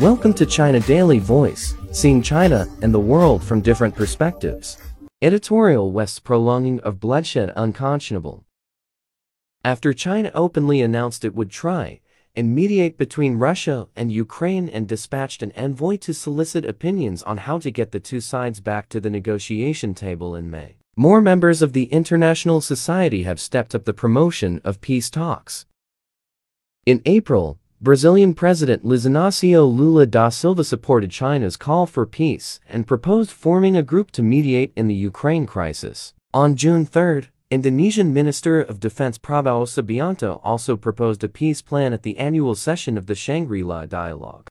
Welcome to China Daily Voice, seeing China and the world from different perspectives. Editorial West's prolonging of bloodshed unconscionable. After China openly announced it would try and mediate between Russia and Ukraine and dispatched an envoy to solicit opinions on how to get the two sides back to the negotiation table in May. More members of the international society have stepped up the promotion of peace talks. In April, Brazilian President Luiz Inácio Lula da Silva supported China's call for peace and proposed forming a group to mediate in the Ukraine crisis. On June 3, Indonesian Minister of Defense Prabowo Subianto also proposed a peace plan at the annual session of the Shangri-La Dialogue.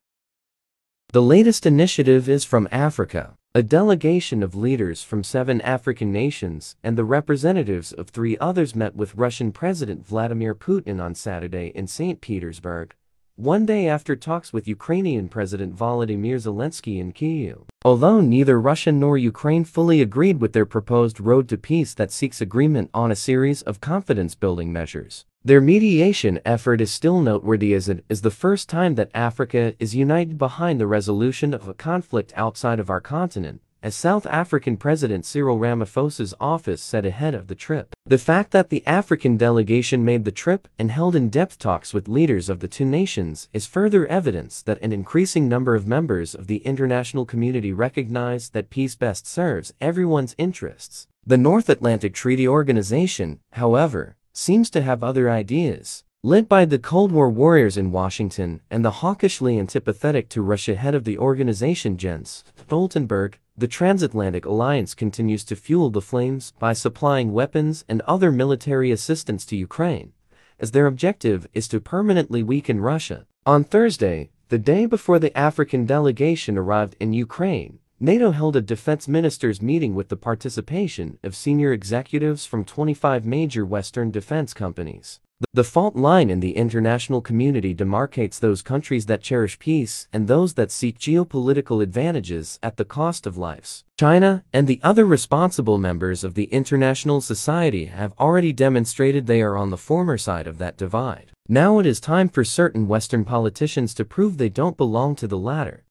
The latest initiative is from Africa. A delegation of leaders from seven African nations and the representatives of three others met with Russian President Vladimir Putin on Saturday in St. Petersburg, one day after talks with Ukrainian President Volodymyr Zelensky in Kyiv. Although neither Russia nor Ukraine fully agreed with their proposed road to peace that seeks agreement on a series of confidence-building measures, their mediation effort is still noteworthy as it is the first time that Africa is united behind the resolution of a conflict outside of our continent, as South African President Cyril Ramaphosa's office said ahead of the trip. The fact that the African delegation made the trip and held in-depth talks with leaders of the two nations is further evidence that an increasing number of members of the international community recognize that peace best serves everyone's interests. The North Atlantic Treaty Organization, however, seems to have other ideas. Led by the Cold War warriors in Washington and the hawkishly antipathetic to Russia head of the organization Jens Stoltenberg, the transatlantic alliance continues to fuel the flames by supplying weapons and other military assistance to Ukraine, as their objective is to permanently weaken Russia. On Thursday, the day before the African delegation arrived in Ukraine, NATO held a defense ministers meeting with the participation of senior executives from 25 major Western defense companies. The fault line in the international community demarcates those countries that cherish peace and those that seek geopolitical advantages at the cost of lives. China and the other responsible members of the international society have already demonstrated they are on the former side of that divide. Now it is time for certain Western politicians to prove they don't belong to the latter.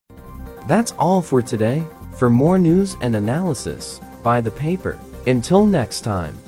That's all for today. For more news and analysis, buy the paper. Until next time.